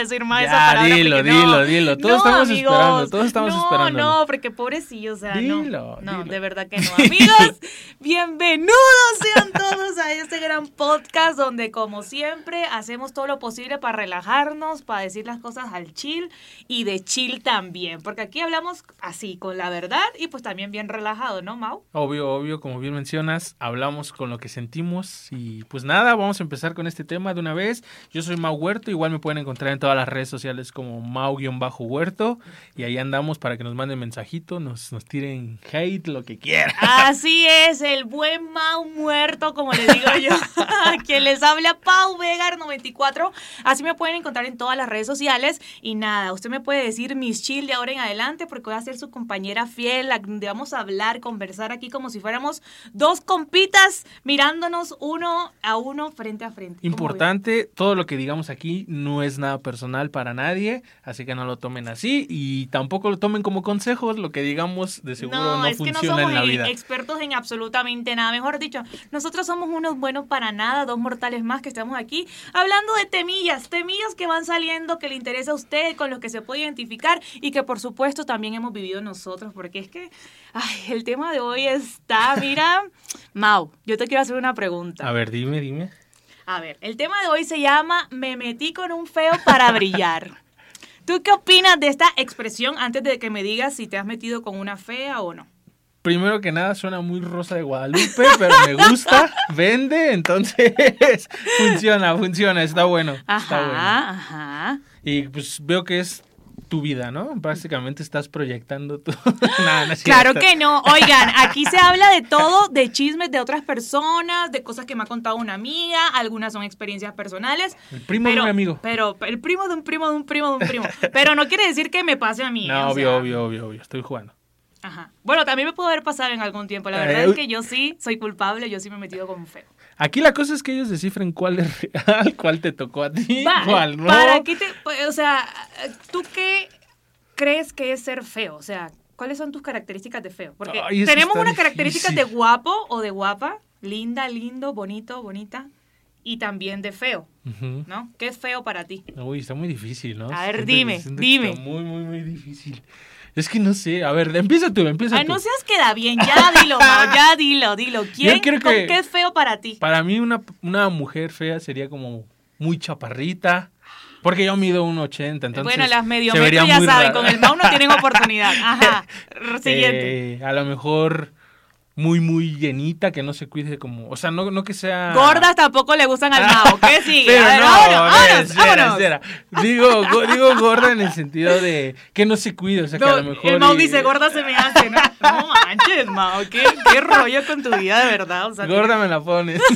decir más esa Ya, palabra. dilo, porque dilo, no. dilo. Todos No, estamos amigos. esperando, todos estamos no, esperando. No, porque pobrecillo, o sea, no. Dilo, No, dilo. de verdad que no. Amigos, bienvenidos sean todos a este gran podcast donde, como siempre, hacemos todo lo posible para relajarnos, para decir las cosas al chill y de chill también. Porque aquí hablamos así, con la verdad y pues también bien relajado, ¿no, Mau? Obvio, obvio, como bien mencionas, hablamos con lo que sentimos y pues nada, vamos a empezar con este tema de una vez. Yo soy Mau Huerto, igual me pueden encontrar en todas las redes sociales como Mau-Huerto y ahí andamos para que nos manden mensajito, nos, nos tiren hate, lo que quieran. Así es, el buen Mau muerto, como les digo yo. Quien les habla, Pau Vegar 94. Así me pueden encontrar en todas las redes sociales. Y nada, usted me puede decir mis chill de ahora en adelante, porque voy a ser su compañera fiel, donde vamos a hablar, conversar aquí como si fuéramos dos compitas mirándonos uno a uno frente a frente. ¿Cómo Importante, todo lo que digamos aquí no es nada personal para nadie, así que no lo tomen así y tampoco lo tomen como consejos, lo que digamos de seguro no, es que no funciona somos en la vida. expertos en absolutamente nada. Mejor dicho, nosotros somos unos buenos para nada, dos mortales más que estamos aquí hablando de temillas, temillas que van saliendo, que le interesa a usted, con los que se puede identificar y que por supuesto también hemos vivido nosotros, porque es que ay, el tema de hoy está, mira, Mau, yo te quiero hacer una pregunta. A ver, dime, dime. A ver, el tema de hoy se llama Me metí con un feo para brillar. ¿Tú qué opinas de esta expresión antes de que me digas si te has metido con una fea o no? Primero que nada suena muy rosa de Guadalupe, pero me gusta, vende, entonces funciona, funciona, está bueno. Está bueno. Ajá, ajá. Y pues veo que es tu vida, ¿no? Básicamente estás proyectando tu... No es Claro que no. Oigan, aquí se habla de todo, de chismes de otras personas, de cosas que me ha contado una amiga, algunas son experiencias personales. El primo de un amigo. Pero el primo de un primo de un primo de un primo. Pero no quiere decir que me pase a mí. No, o obvio, sea, obvio, obvio, obvio, estoy jugando. Ajá. Bueno, también me pudo haber pasado en algún tiempo. La verdad Eh, es que yo sí soy culpable, yo sí me he metido con feo. Aquí la cosa es que ellos descifren cuál es real, cuál te tocó a ti, Va, cuál no. ¿Para qué te, o sea, ¿tú qué crees que es ser feo? O sea, ¿cuáles son tus características de feo? Porque Ay, tenemos unas características de guapo o de guapa, linda, lindo, bonito, bonita, y también de feo. ¿no? ¿Qué es feo para ti? Uy, está muy difícil, ¿no? A ver, dime, dime. Está muy, muy, muy difícil. Es que no sé. A ver, empieza tú, empieza Ay, tú. no seas queda bien, ya dilo, Mau, ya dilo, dilo. ¿Quién, creo con que- qué es feo para ti? Para mí una, una mujer fea sería como muy chaparrita. Porque yo mido 1,80, entonces bueno, las vería ya saben, con el Mau no tienen oportunidad. Ajá, siguiente. Eh, a lo mejor muy, muy llenita, que no se cuide como... O sea, no, no que sea... Gordas tampoco le gustan al Mau. ¿Qué sigue? Pero ver, no, vámonos, vámonos, espera, vámonos. espera. Digo, go- digo gorda en el sentido de que no se cuide, o sea, que a lo mejor... el Mau y- dice, gorda se me hace, ¿no? No manches, Mau, ¿qué, qué rollo con tu vida, de verdad. O sea, Gorda me la pones.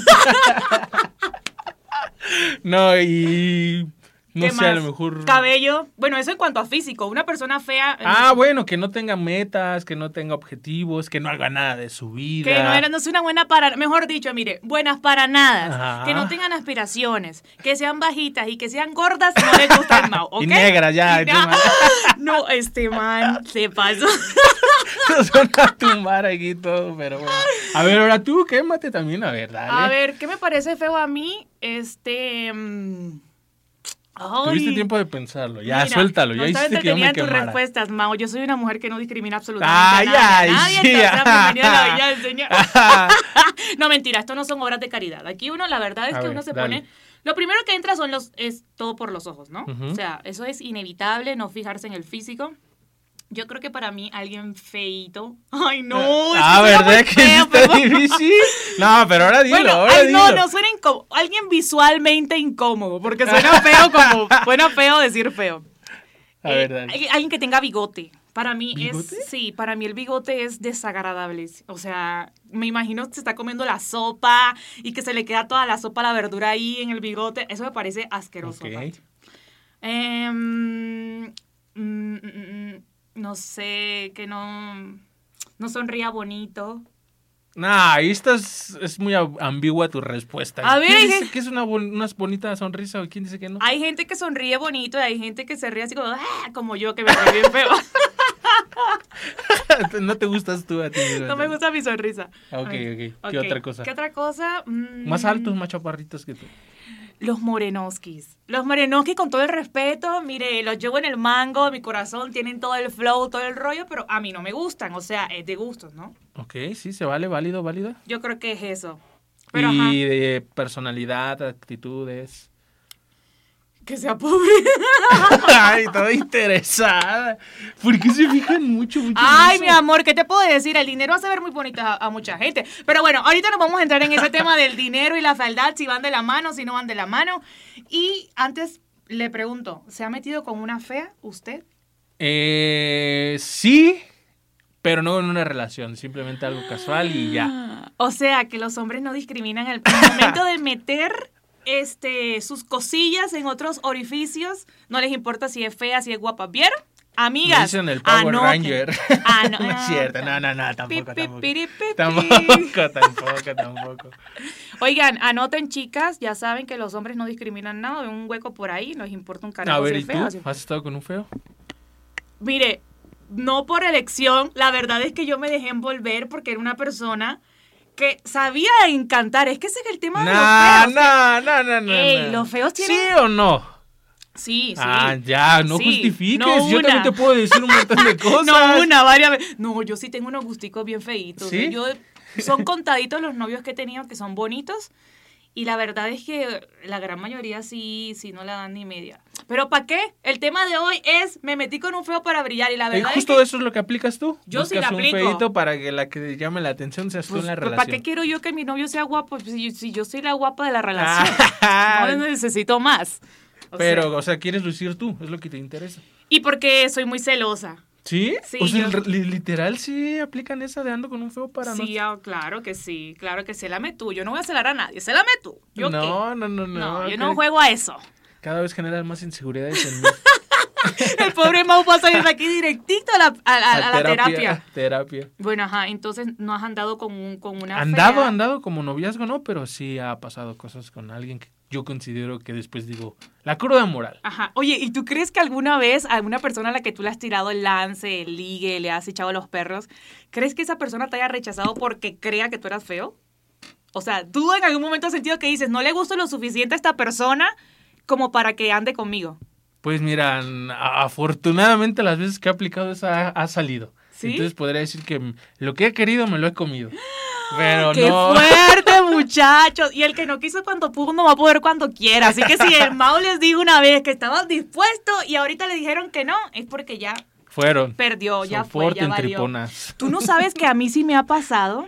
no, y... No ¿qué sé, a más? lo mejor... Cabello. Bueno, eso en cuanto a físico. Una persona fea. Ah, bueno, que no tenga metas, que no tenga objetivos, que no haga nada de su vida. Que no, era, no es una buena para, mejor dicho, mire, buenas para nada, que no tengan aspiraciones, que sean bajitas y que sean gordas, no les gusta el Mau, ¿ok? Y negra ya, Y- no, este man se pasó. Nos van a tumbar aquí todo, pero bueno. A ver, ahora tú, quémate también, a ver, dale. A ver, ¿qué me parece feo a mí? Este. mm, ay. Tuviste tiempo de pensarlo, ya, Mira, suéltalo, ya hiciste que yo me tus quemara. respuestas, Mau. Yo soy una mujer que no discrimina absolutamente Ay, a nadie. ay, nadie, sí, entonces, la del Señor. no, mentira, esto no son obras de caridad. Aquí uno, la verdad es que ver, uno se dale. pone... Lo primero que entra son los, es todo por los ojos, ¿no? Ujú. O sea, eso es inevitable, no fijarse en el físico. Yo creo que para mí alguien feito... Ay, no, ah, suena ¿verdad que feo, está pero- difícil? No, pero ahora dilo, bueno, ahora ay, no, dilo. no suena incómodo. Alguien visualmente incómodo, porque suena feo como, suena feo decir feo. A Eh, ver, alguien- que tenga bigote. Para mí ¿Bigote? es, sí, para mí el bigote es desagradable. O sea, me imagino que se está comiendo la sopa y que se le queda toda la sopa, la verdura ahí en el bigote. Eso me parece asqueroso. Ok. aparte. Em, mm, mm, mm, no sé, que no, no sonría bonito. Nah, ahí estás, es muy ambigua tu respuesta. A ver, ¿Quién dice que es una, una bonita sonrisa o quién dice que no? Hay gente que sonríe bonito y hay gente que se ríe así como, "Ah", como yo, que me ríe bien feo. no te gustas tú a ti. no me gusta mi sonrisa. Ok, ok. ¿Qué otra cosa? ¿Qué otra cosa? Mm, Más altos, más chaparritos que tú. Los morenoskis. Los morenoskis, con todo el respeto, mire, los llevo en el mango, mi corazón, tienen todo el flow, todo el rollo, pero a mí no me gustan. O sea, es de gustos, ¿no? Ok, sí, se vale, válido, válido. Yo creo que es eso. Pero y ajá, de personalidad, actitudes. Que sea pobre. Ay, toda interesada. ¿Por qué se fijan mucho, mucho en Ay, eso? mi amor, ¿qué te puedo decir? El dinero hace ver muy bonito a, a mucha gente. Pero bueno, ahorita nos vamos a entrar en ese tema del dinero y la fealdad, si van de la mano, si no van de la mano. Y antes le pregunto, ¿se ha metido con una fea usted? Eh, sí, pero no en una relación, simplemente algo casual y ya. O sea, que los hombres no discriminan al al momento de meter este, sus cosillas en otros orificios. No les importa si es fea, si es guapa. ¿Vieron? Me Amigas. dicen el Power anoten. Ranger. Ah, no, no es cierto, no, no, no, tampoco, tampoco. Tampoco, tampoco, tampoco. Oigan, anoten chicas, ya saben que los hombres no discriminan nada, ven un hueco por ahí, nos importa un carajo A ver, feo, ¿Has estado con un feo? Mire, no por elección, la verdad es que yo me dejé envolver porque era una persona que sabía encantar. Es que ese es el tema de los feos. no, no, no, no. Ey, no. los feos tienen- ¿Sí o no? Sí, sí. Ah, ya, no Sí, justifiques. no Yo también te puedo decir un montón de cosas. No, una, varias veces. No, yo sí tengo unos gusticos bien feitos. ¿Sí? Yo, son contaditos los novios que he tenido que son bonitos. Y la verdad es que la gran mayoría sí, sí no la dan ni media. Pero ¿para qué? El tema de hoy es me metí con un feo para brillar. Y la Eh, verdad es justo que, eso es lo que aplicas tú. Yo sí Buscas la un aplico. feíto para que la que llame la atención seas tú pues, en la pues, relación. ¿para qué quiero yo que mi novio sea guapo si, si yo soy la guapa de la relación? Ah, no necesito más. O pero, sea, o sea, quieres lucir tú, es lo que te interesa. y porque soy muy celosa. ¿Sí? Sí, O sea, yo- li- literal sí aplican esa de ando con un feo para Sí, ah, claro que sí, claro que célame tú. Yo no voy a celar a nadie, célame tú. ¿Yo no. qué? No, no, no, No, yo no juego a eso. Cada vez generas más inseguridades en mí. El pobre Mau va a salir de aquí directito a la, a- a- a la terapia. Terapia. Bueno, ajá, entonces no has andado con, un, con una Andado, fea? andado como noviazgo, no, pero sí ha pasado cosas con alguien que yo considero que después digo, la cruda moral. Ajá. Oye, ¿y tú crees que alguna vez alguna persona a la que tú le has tirado el lance, el ligue, le has echado los perros, crees que esa persona te haya rechazado porque crea que tú eras feo? O sea, ¿tú en algún momento has sentido que dices, no le gusto lo suficiente a esta persona como para que ande conmigo? Pues mira, afortunadamente las veces que he aplicado esa ha, salido. ¿Sí? Entonces podría decir que lo que he querido me lo he comido. Pero ¡Qué no. fuerte, muchachos! Y el que no quiso cuando pudo no va a poder cuando quiera. Así que si el Mau les dijo una vez que estaban dispuestos y ahorita le dijeron que no, es porque ya Fueron. perdió, ya fue, ya valió. triponas. Tú no sabes que a mí sí me ha pasado.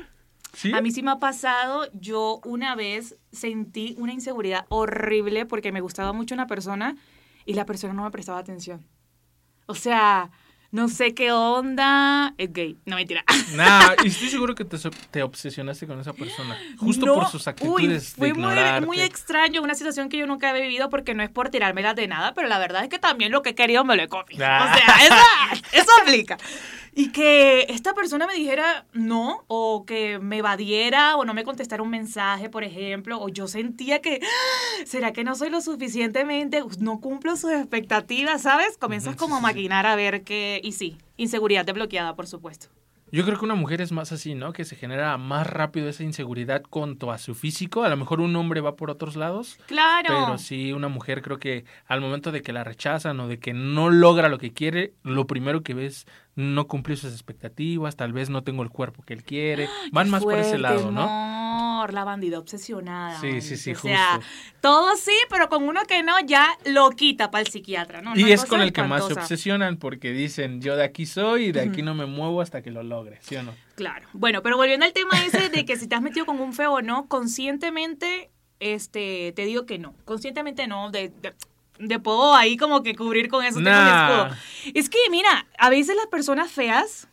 A mí sí me ha pasado. Yo una vez sentí una inseguridad horrible porque me gustaba mucho una persona y la persona no me prestaba atención. O sea, no sé qué onda. Es gay. No mentira. Nah, y estoy seguro que te, obsesionaste con esa persona. Justo No, por sus actitudes uy, fue de muy, muy extraño, una situación que yo nunca había vivido porque no es por tirármela de nada, pero la verdad es que también lo que he querido me lo he comido. Ah. O sea, eso, eso aplica. Y que esta persona me dijera no, o que me evadiera, o no me contestara un mensaje, por ejemplo, o yo sentía que, "Ah, ¿será que no soy lo suficientemente? No cumplo sus expectativas, ¿sabes? Comienzas como a maquinar a ver que, y sí, inseguridad desbloqueada, por supuesto. Yo creo que una mujer es más así, ¿no? Que se genera más rápido esa inseguridad cuanto a su físico. A lo mejor un hombre va por otros lados. Claro. Pero sí, una mujer creo que al momento de que la rechazan o de que no logra lo que quiere, lo primero que ves no cumplió sus expectativas, tal vez no tengo el cuerpo que él quiere. Van más por ese lado, ¿no? amor, la bandida obsesionada. Sí, sí, sí, O sea, justo. todo sí, pero con uno que no, ya lo quita para el psiquiatra, ¿no? Y es con el que más se obsesionan porque dicen, yo de aquí soy y de aquí no me muevo hasta que lo logre, ¿sí o no? Claro. Bueno, pero volviendo al tema ese de que si te has metido con un feo o no, conscientemente, este, te digo que no. Conscientemente no, de, de, de puedo ahí como que cubrir con eso, tengo mi Nah. escudo. Es que, mira, a veces las personas feas,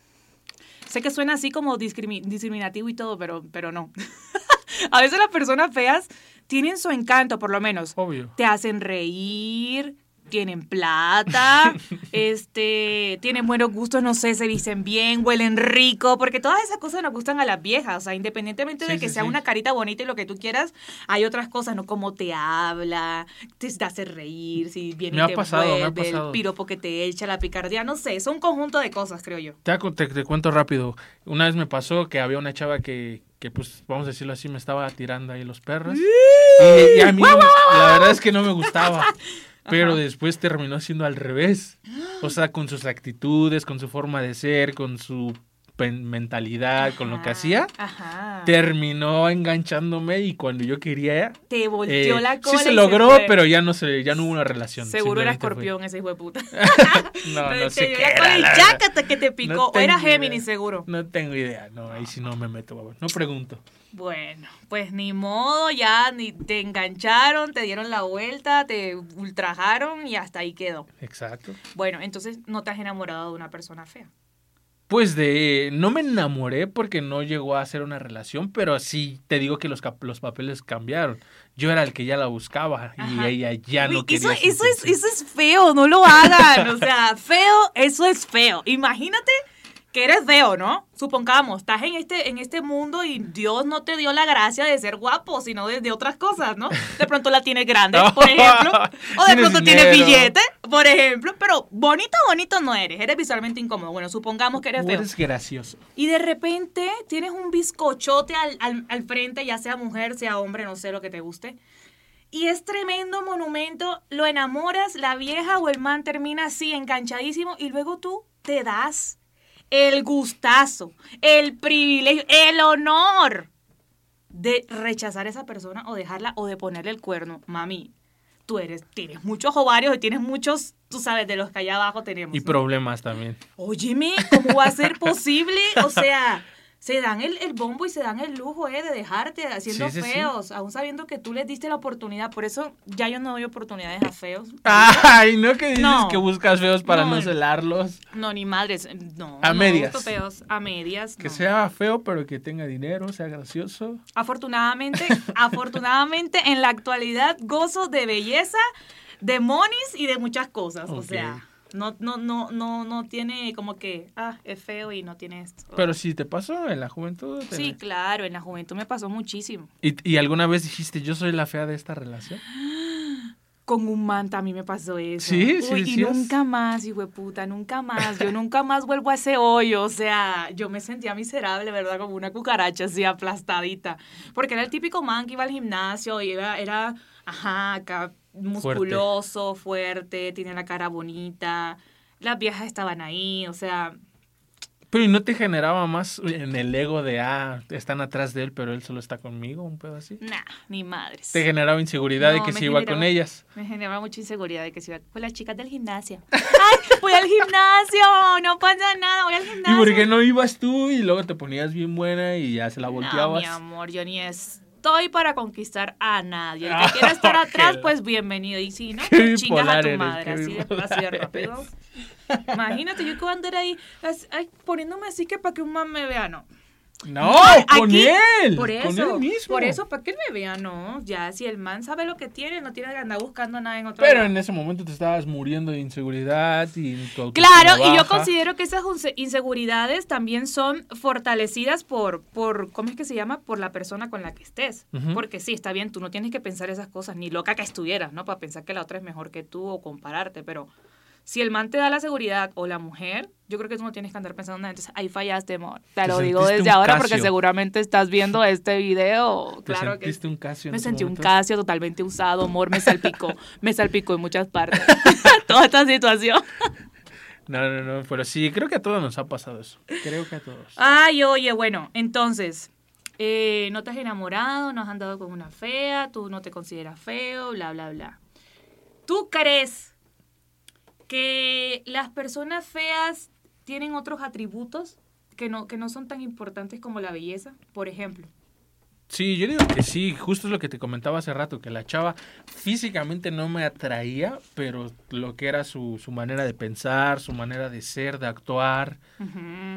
sé que suena así como discrimi- discriminativo y todo, pero, pero no. a veces las personas feas tienen su encanto, por lo menos. Obvio. Te hacen reír, tienen plata, este, tienen buenos gustos, no sé, se visten bien, huelen rico, porque todas esas cosas nos gustan a las viejas, o sea, independientemente de que sí, sea sí. una carita bonita y lo que tú quieras, hay otras cosas, ¿no? Como te habla, te, hace reír, si viene Me y ha te pasado, me el piropo que te echa, la picardía, no sé, es un conjunto de cosas, creo yo. Te, hago- te- te cuento rápido. Una vez me pasó que había una chava que, que, pues, vamos a decirlo así, me estaba tirando ahí los perros. Y, y a mí la verdad es que no me gustaba. Pero después terminó siendo al revés. O sea, con sus actitudes, con su forma de ser, con su mentalidad, con lo que hacía, Ajá. terminó enganchándome y cuando yo quería... Te volteó eh, la cola. sí se logró, pero ya no se, ya no hubo una relación. Seguro era fue- escorpión ese hijo de puta. No, no sé qué era, la que te picó. No o era Géminis, idea. seguro. No tengo idea, no, ahí sí no me meto, no pregunto. Bueno, pues ni modo, ya ni te engancharon, te dieron la vuelta, te ultrajaron y hasta ahí quedó. Exacto. Bueno, entonces no te has enamorado de una persona fea. Pues de, no me enamoré porque no llegó a ser una relación, pero sí te digo que los, los papeles cambiaron. Yo era el que ya la buscaba y ella ya no quería. eso, eso, es, eso es feo, no lo hagan. O sea, feo, eso es feo. Imagínate que eres feo, ¿no? Supongamos, estás en este, en este mundo y Dios no te dio la gracia de ser guapo, sino de, de otras cosas, ¿no? De pronto la tienes grande, por ejemplo. O de pronto tienes billete, por ejemplo. Pero bonito, bonito no eres. Eres visualmente incómodo. Bueno, supongamos que eres feo. eres gracioso. Y de repente tienes un bizcochote al, al, al frente, ya sea mujer, sea hombre, no sé lo que te guste. Y es tremendo monumento, lo enamoras, la vieja o el man termina así, enganchadísimo, y luego tú te das el gustazo, el privilegio, el honor de rechazar a esa persona o dejarla o de ponerle el cuerno. Mami, tú eres, tienes muchos ovarios y tienes muchos, tú sabes, de los que allá abajo tenemos. Y ¿no? problemas también. Óyeme, ¿cómo va a ser posible? O sea, se dan el, el bombo y se dan el lujo eh, de dejarte haciendo Sí, sí, sí. feos, aún sabiendo que tú les diste la oportunidad. Por eso ya yo no doy oportunidades a feos. Ay, no que dices No. que buscas feos para no, No. celarlos. No, ni madres. No. A no medias. feos. A medias. Que sea feo, pero que tenga dinero, sea gracioso. Afortunadamente, afortunadamente en la actualidad gozo de belleza, de monis y de muchas cosas. O sea, no, no, no, no, no tiene como que, ah, es feo y no tiene esto. Pero si te pasó en la juventud. Sí, claro, en la juventud me pasó muchísimo. ¿Y, y alguna vez dijiste, yo soy la fea de esta relación? Con un manta a mí me pasó eso. Sí, sí Uy, y nunca más, hijo de puta, nunca más. Yo nunca más vuelvo a ese hoyo. O sea, yo me sentía miserable, ¿verdad? Como una cucaracha así aplastadita. Porque era el típico man que iba al gimnasio y era, era ajá, acá musculoso, fuerte, tenía la cara bonita. Las viejas estaban ahí, o sea, Pero ¿y no te generaba más en el ego de, ah, están atrás de él, pero él solo está conmigo, un pedo así? nah, ni madres. Te generaba inseguridad de No, que me se iba generaba- con ellas. Me generaba mucha inseguridad de que se iba con las chicas del gimnasio. ¡Ay, voy al gimnasio! No pasa nada, voy al ¿Y gimnasio. por qué no ibas tú y luego te ponías bien buena y ya se la No, volteabas? mi amor, yo ni estoy para conquistar a nadie. El Ah, que quiera estar atrás, pues bienvenido. Y si no, pues chingas a tu eres, madre. Así así de rápido. Imagínate, yo que voy a andar ahí ay, poniéndome así que para que un man me vea, no. No, con él. Por con eso, él mismo. por eso, para que él me vea, no. Ya, si el man sabe lo que tiene, no tiene que andar buscando nada en otro Pero en ese momento te estabas muriendo de inseguridad y tu Claro, y yo considero que esas inseguridades también son fortalecidas por, por, ¿cómo es que se llama? Por la persona con la que estés. Porque sí, está bien, tú no tienes que pensar esas cosas, ni loca que estuvieras, ¿no? Para pensar que la otra es mejor que tú o compararte, pero si el man te da la seguridad o la mujer, yo creo que tú no tienes que andar pensando nada. Entonces, ahí fallaste, amor. Te Te lo digo desde ahora porque seguramente estás viendo este video. Te Claro que sentiste un Casio me sentí un? Casio totalmente usado, amor, me salpicó, me salpicó en muchas partes. Toda esta situación. No, no, no, pero sí, creo que a todos nos ha pasado eso. Creo que a todos. Ay, oye, bueno, entonces, eh, no te has enamorado, no has andado con una fea, tú no te consideras feo, bla, bla, bla. ¿Tú crees que las personas feas tienen otros atributos que no, que no son tan importantes como la belleza? Por ejemplo. Sí, yo digo que sí, justo es lo que te comentaba hace rato, que la chava físicamente no me atraía, pero lo que era su, su manera de pensar, su manera de ser, de actuar,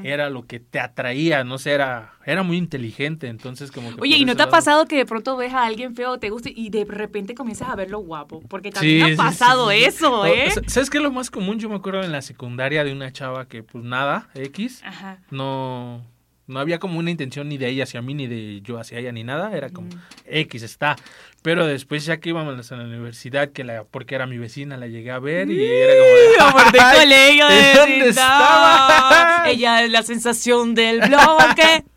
era lo que te atraía, no sé, era, era muy inteligente, entonces como que... Oye, ¿y no te ha pasado que de pronto ves a alguien feo, te guste y de repente comienzas a verlo guapo? Porque también Sí, ha pasado sí, sí. eso, ¿eh? ¿Sabes qué es lo más común? Yo me acuerdo en la secundaria de una chava que pues nada, X, Ajá. no, no había como una intención ni de ella hacia mí, ni de yo hacia ella, ni nada, era como Mm. X está. Pero después ya que íbamos a la universidad, que la, porque era mi vecina, la llegué a ver y era como... Amor de "Ay, colegio de ¿de dónde vecindad. estaba? Ella es la sensación del bloque.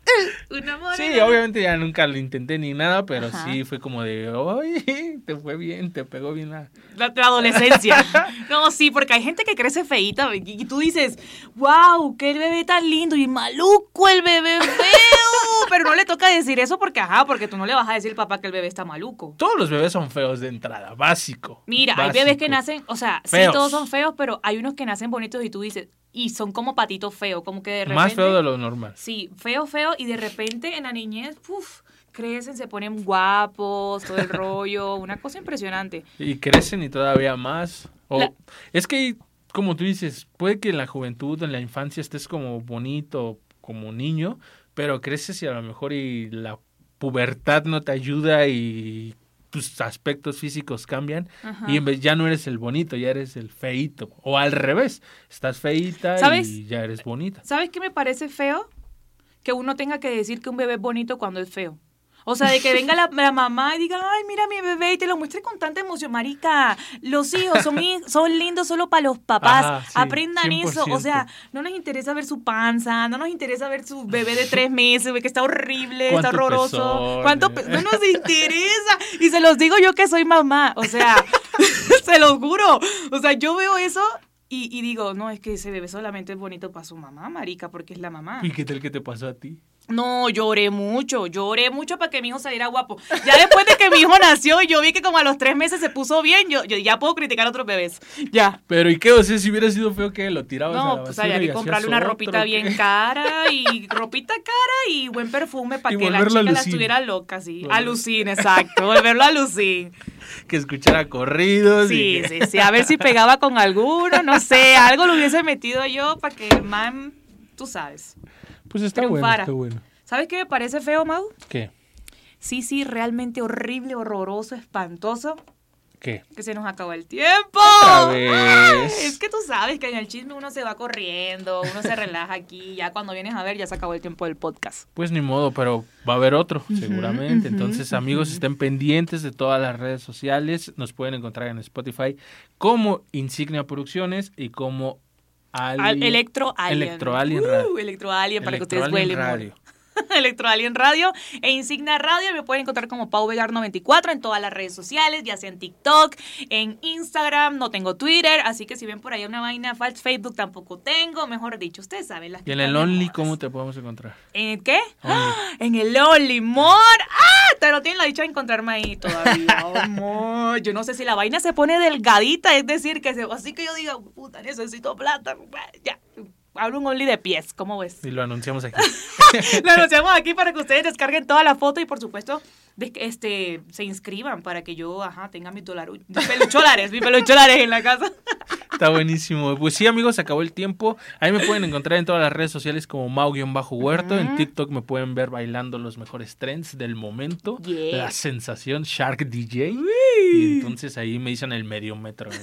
Una morena. Sí, obviamente ya nunca lo intenté ni nada, pero Ajá. sí fue como de, oye, te fue bien, te pegó bien la... La, la adolescencia. No, sí, porque hay gente que crece feíta y, y tú dices, wow, qué bebé tan lindo y maluco el bebé feo. Pero no le toca decir eso porque, ajá, porque tú no le vas a decir al papá que el bebé está maluco. Todos los bebés son feos de entrada, básico. Mira, hay bebés que nacen, o sea, sí, todos son feos, pero hay unos que nacen bonitos y tú dices, y son como patitos feos, como que de repente. Más feo de lo normal. Sí, feo, feo, y de repente en la niñez, puf, crecen, se ponen guapos, todo el rollo, una cosa impresionante. Y crecen y todavía más. O, La- Es que, como tú dices, puede que en la juventud, en la infancia estés como bonito, como niño, pero creces y a lo mejor y la pubertad no te ayuda y tus aspectos físicos cambian Ajá. y en vez ya no eres el bonito, ya eres el feíto. O al revés, estás ¿Sabes? y ya eres bonita. ¿Sabes qué me parece feo? Que uno tenga que decir que un bebé es bonito cuando es feo. O sea, de que venga la, la mamá y diga, ay, mira mi bebé, y te lo muestre con tanta emoción. Marica, los hijos son, lindos solo para los papás. Ajá, sí, Aprendan eso. O 100%. sea, no nos interesa ver su panza, no nos interesa ver su bebé de tres meses, que está horrible, está ¿Cuánto horroroso. ¿Cuánto eh? No nos interesa. Y se los digo yo que soy mamá. O sea, se los juro. O sea, yo veo eso y, y digo, no, es que ese bebé solamente es bonito para su mamá, marica, porque es la mamá. ¿Y qué tal que te pasó a ti? No, lloré mucho, lloré mucho para que mi hijo saliera guapo. Ya después de que mi hijo nació y yo vi que como a los tres meses se puso bien, yo, yo ya puedo criticar a otros bebés. Ya. Pero ¿y qué? O sea, si hubiera sido feo que lo tirabas a la No, pues había y que comprarle una ropita bien cara y ropita cara y buen perfume para Y que la chica la estuviera loca, sí. Volver- A lucir, exacto. Volverlo a lucir. Que escuchara corridos. y Sí, que- sí, sí. A ver si pegaba con alguno, no sé. Algo lo hubiese metido yo para que el man, tú sabes. Pues está bueno, está bueno. ¿Sabes qué me parece feo, Mau? ¿Qué? Sí, sí, realmente horrible, horroroso, espantoso. ¿Qué? Que se nos acabó el tiempo. Otra vez. Es que tú sabes que en el chisme uno se va corriendo, uno se relaja aquí. Ya cuando vienes a ver, ya se acabó el tiempo del podcast. Pues ni modo, pero va a haber otro, seguramente. Entonces, amigos, estén pendientes de todas las redes sociales. Nos pueden encontrar en Spotify como Insignia Producciones y como Al- Ali- Electro Alien. Electro Alien Uh, Radio. Electro Alien, para que ustedes huelen. Radio. Electro Alien Radio e Insignia Radio. Me pueden encontrar como Pau Vegar 94 en todas las redes sociales, ya sea en TikTok, en Instagram, no tengo Twitter, así que si ven por ahí una vaina falsa, Facebook tampoco tengo, mejor dicho, ustedes saben las Y en el Only. ¿cómo te podemos encontrar? ¿En el qué? ¡Ah! En el Only More. ¡Ah! Te lo tienen la dicha de encontrarme ahí todavía. Amor. Yo no sé si la vaina se pone delgadita, es decir, que se, así que yo diga, puta, necesito plata. Ya. Hablo un Only de pies, ¿cómo ves? Y lo anunciamos aquí. Lo anunciamos aquí para que ustedes descarguen toda la foto y por supuesto este, se inscriban para que yo ajá, tenga mis dolaru- mis pelucholares, mis pelucholares en la casa. Está buenísimo. Pues sí, amigos, se acabó el tiempo. Ahí me pueden encontrar en todas las redes sociales como Mau-Huerto. En Ujú. TikTok me pueden ver bailando los mejores trends del momento. La sensación Shark DJ. Y entonces ahí me dicen el medio metro.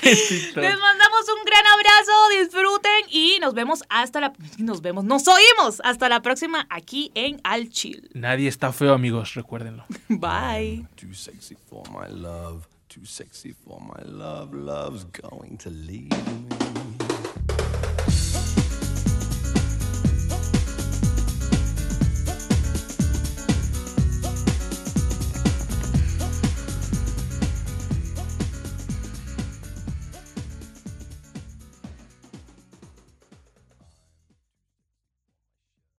En. Les mandamos un abrazo, disfruten y nos vemos hasta la nos vemos, nos oímos hasta la próxima aquí en Al Chill. Nadie está feo, amigos, recuérdenlo. Bye. Too sexy for my love, too sexy for my love, love's going to leave me.